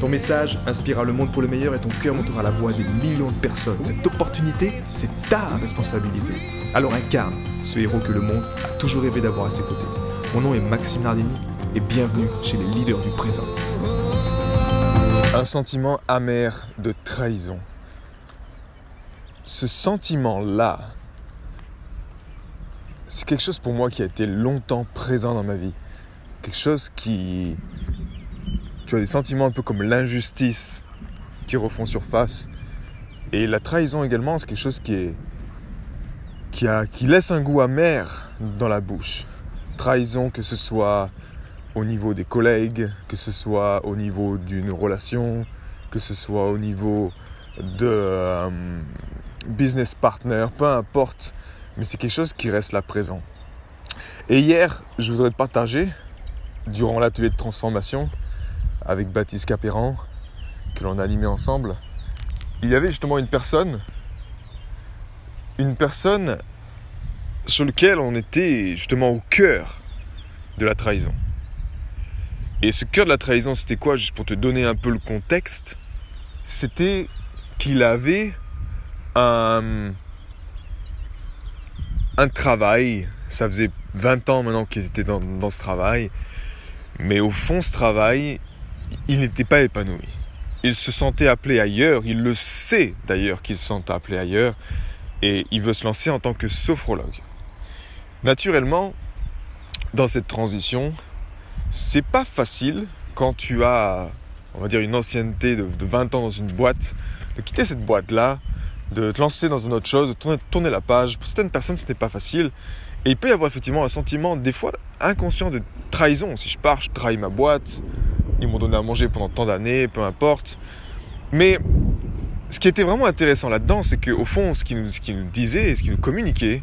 Ton message inspirera le monde pour le meilleur et ton cœur montera la voix des millions de personnes. Cette opportunité, c'est ta responsabilité. Alors incarne ce héros que le monde a toujours rêvé d'avoir à ses côtés. Mon nom est Maxime Nardini et bienvenue chez les leaders du présent. Un sentiment amer de trahison. Ce sentiment-là, c'est quelque chose pour moi qui a été longtemps présent dans ma vie. Quelque chose qui, tu as des sentiments un peu comme l'injustice qui refont surface. Et la trahison également, c'est quelque chose qui est qui, qui laisse un goût amer dans la bouche. Trahison, que ce soit au niveau des collègues, que ce soit au niveau d'une relation, que ce soit au niveau de euh, business partner, peu importe, mais c'est quelque chose qui reste là présent. Et hier, je voudrais te partager, durant l'atelier de transformation, avec Baptiste Capéran, que l'on a animé ensemble, il y avait justement une personne, une personne sur laquelle on était justement au cœur de la trahison. Et ce cœur de la trahison, c'était quoi Juste pour te donner un peu le contexte, c'était qu'il avait un, un travail, ça faisait 20 ans maintenant qu'il était dans, dans ce travail, mais au fond, ce travail, il n'était pas épanoui. Il se sentait appelé ailleurs, il le sait d'ailleurs qu'il se sent appelé ailleurs, et il veut se lancer en tant que sophrologue. Naturellement, dans cette transition, c'est pas facile quand tu as, on va dire, une ancienneté de, 20 ans dans une boîte, de quitter cette boîte-là, de te lancer dans une autre chose, de tourner, tourner la page. Pour certaines personnes, ce n'est pas facile. Et il peut y avoir effectivement un sentiment, des fois inconscient, de trahison. Si je pars, je trahis ma boîte, ils m'ont donné à manger pendant tant d'années, peu importe. Mais ce qui était vraiment intéressant là-dedans, c'est qu'au fond, ce qu'il nous, nous, disait, ce qu'il nous communiquait,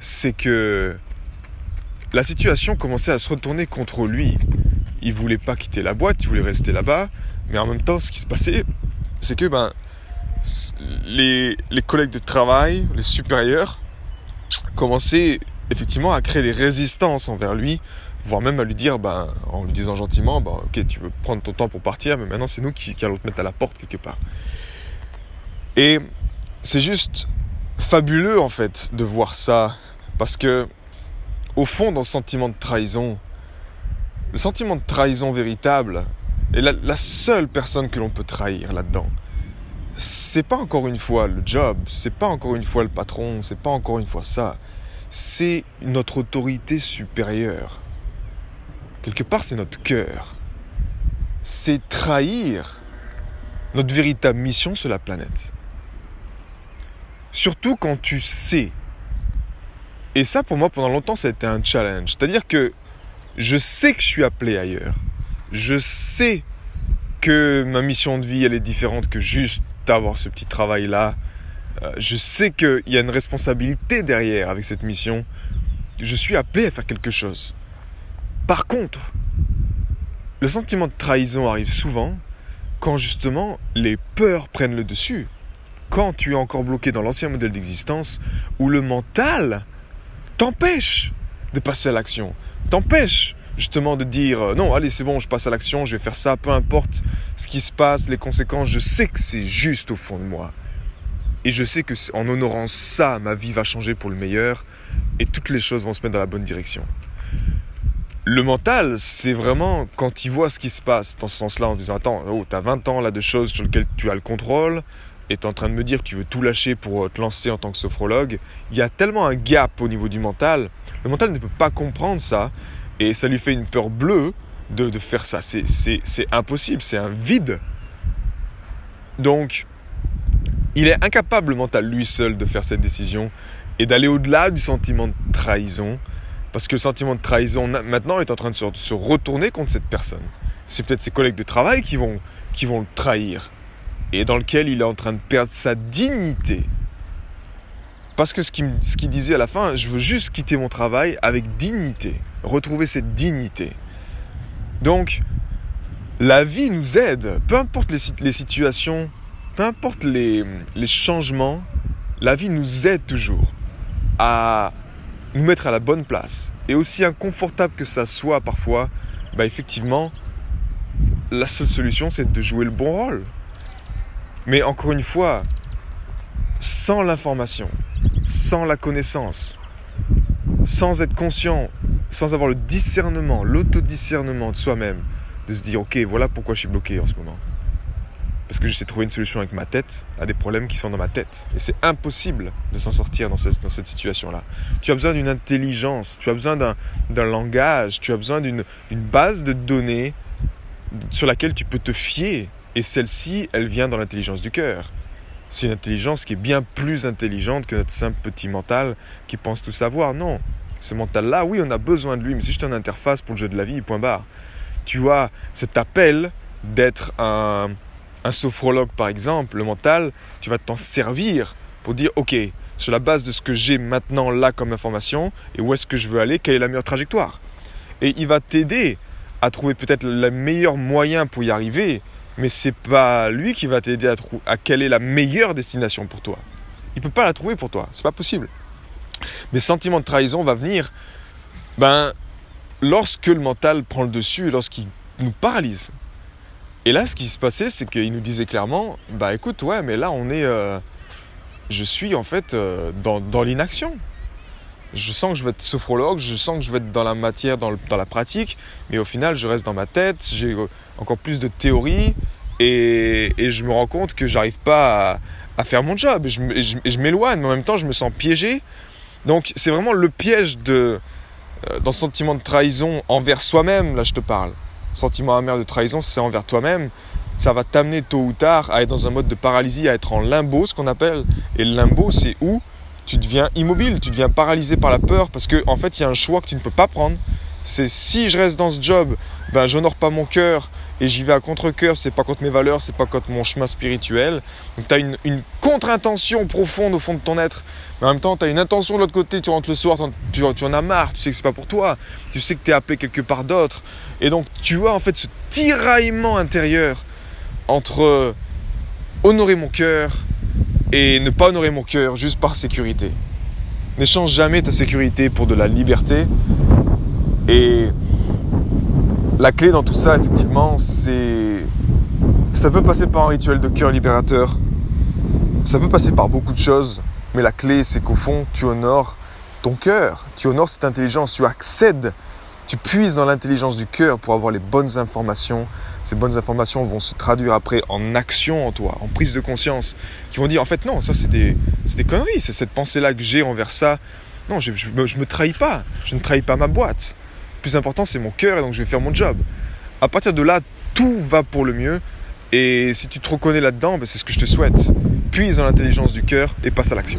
c'est que la situation commençait à se retourner contre lui. Il voulait pas quitter la boîte, il voulait rester là-bas, mais en même temps, ce qui se passait, c'est que ben, les, les collègues de travail, les supérieurs, commençaient effectivement à créer des résistances envers lui voire même à lui dire, ben, en lui disant gentiment, ben, ok, tu veux prendre ton temps pour partir, mais maintenant c'est nous qui, allons te mettre à la porte quelque part. Et c'est juste fabuleux en fait de voir ça, parce que au fond, dans le sentiment de trahison, le sentiment de trahison véritable, et la, la seule personne que l'on peut trahir là-dedans, c'est pas encore une fois le job, c'est pas encore une fois le patron, c'est pas encore une fois ça, c'est notre autorité supérieure quelque part, c'est notre cœur. C'est trahir notre véritable mission sur la planète. Surtout quand tu sais. Et ça, pour moi, pendant longtemps, été un challenge. C'est-à-dire que je sais que je suis appelé ailleurs. Je sais que ma mission de vie, elle est différente que juste avoir ce petit travail-là. Euh, je sais qu'il y a une responsabilité derrière avec cette mission. Je suis appelé à faire quelque chose. Par contre, le sentiment de trahison arrive souvent quand justement les peurs prennent le dessus. Quand tu es encore bloqué dans l'ancien modèle d'existence où le mental t'empêche de passer à l'action, t'empêche justement de dire euh, non, allez, c'est bon, je passe à l'action, je vais faire ça, peu importe ce qui se passe, les conséquences, je sais que c'est juste au fond de moi. Et je sais que en honorant ça, ma vie va changer pour le meilleur et toutes les choses vont se mettre dans la bonne direction. Le mental, c'est vraiment quand il voit ce qui se passe dans ce sens-là, en se disant Attends, oh, t'as 20 ans là de choses sur lesquelles tu as le contrôle, et t'es en train de me dire que tu veux tout lâcher pour euh, te lancer en tant que sophrologue. Il y a tellement un gap au niveau du mental. Le mental ne peut pas comprendre ça, et ça lui fait une peur bleue de, de faire ça. C'est impossible, c'est un vide. Donc, il est incapable, le mental, lui seul, de faire cette décision et d'aller au-delà du sentiment de trahison parce que le sentiment de trahison maintenant est en train de se, retourner contre cette personne. C'est peut-être ses collègues de travail qui vont, qui vont le trahir. et dans lequel il est en train de perdre sa dignité. Parce que ce qu'il disait à la fin, je veux juste quitter mon travail avec dignité, retrouver cette dignité. Donc, la vie nous aide, peu importe les, les situations, peu importe les, changements, la vie nous aide toujours à nous mettre à la bonne place. Et aussi inconfortable que ça soit parfois, bah effectivement, la seule solution c'est de jouer le bon rôle. Mais encore une fois, sans l'information, sans la connaissance, sans être conscient, sans avoir le discernement, l'autodiscernement de soi-même, de se dire ok voilà pourquoi je suis bloqué en ce moment. Parce que j'essaie de trouver une solution avec ma tête à des problèmes qui sont dans ma tête. Et c'est impossible de s'en sortir dans cette, situation-là. Tu as besoin d'une intelligence, tu as besoin d'un langage, tu as besoin d'une base de données sur laquelle tu peux te fier. Et celle-ci, elle vient dans l'intelligence du cœur. C'est une intelligence qui est bien plus intelligente que notre simple petit mental qui pense tout savoir. Non, ce mental-là, oui, on a besoin de lui, mais c'est juste une interface pour le jeu de la vie, point barre. Tu vois, cet appel d'être un, un sophrologue par exemple, le mental, tu vas t'en servir pour dire ok, sur la base de ce que j'ai maintenant là comme information et où est-ce que je veux aller, quelle est la meilleure trajectoire? Et il va t'aider à trouver peut-être le meilleur moyen pour y arriver, mais c'est pas lui qui va t'aider à, trouver à quelle est la meilleure destination pour toi. Il peut pas la trouver pour toi, c'est pas possible. Mais sentiment de trahison va venir ben lorsque le mental prend le dessus lorsqu'il nous paralyse. Et là, ce qui se passait, c'est qu'il nous disait clairement, bah écoute, ouais, mais là, on est, euh, je suis en fait euh, dans, l'inaction. Je sens que je vais être sophrologue, je sens que je vais être dans la matière, dans, la pratique, mais au final, je reste dans ma tête, j'ai encore plus de théorie, et, je me rends compte que j'arrive pas à, faire mon job, et je, m'éloigne, mais en même temps, je me sens piégé. Donc, c'est vraiment le piège de, euh, sentiment de trahison envers soi-même, là, je te parle sentiment amer de trahison, c'est envers toi-même. Ça va t'amener tôt ou tard à être dans un mode de paralysie, à être en limbo, ce qu'on appelle. Et le limbo, c'est où tu deviens immobile, tu deviens paralysé par la peur parce qu'en en fait, il y a un choix que tu ne peux pas prendre. C'est si je reste dans ce job, ben j'honore pas mon cœur et j'y vais à contre-cœur, c'est pas contre mes valeurs, c'est pas contre mon chemin spirituel. Donc tu as une, contre-intention profonde au fond de ton être. Mais en même temps, tu as une intention de l'autre côté, tu rentres le soir, tu, en as marre, tu sais que c'est pas pour toi, tu sais que tu es appelé quelque part d'autre. Et donc tu vois en fait ce tiraillement intérieur entre honorer mon cœur et ne pas honorer mon cœur juste par sécurité. N'échange jamais ta sécurité pour de la liberté. Et la clé dans tout ça, effectivement, c'est. Ça peut passer par un rituel de cœur libérateur. Ça peut passer par beaucoup de choses. Mais la clé, c'est qu'au fond, tu honores ton cœur. Tu honores cette intelligence. Tu accèdes tu puises dans l'intelligence du cœur pour avoir les bonnes informations. Ces bonnes informations vont se traduire après en action en toi, en prise de conscience, qui vont dire en fait non, ça c'est des, des conneries, c'est cette pensée-là que j'ai envers ça. Non, je ne me, trahis pas, je ne trahis pas ma boîte. Plus important c'est mon cœur et donc je vais faire mon job. À partir de là, tout va pour le mieux. Et si tu te reconnais là-dedans, ben, c'est ce que je te souhaite. Puise dans l'intelligence du cœur et passe à l'action.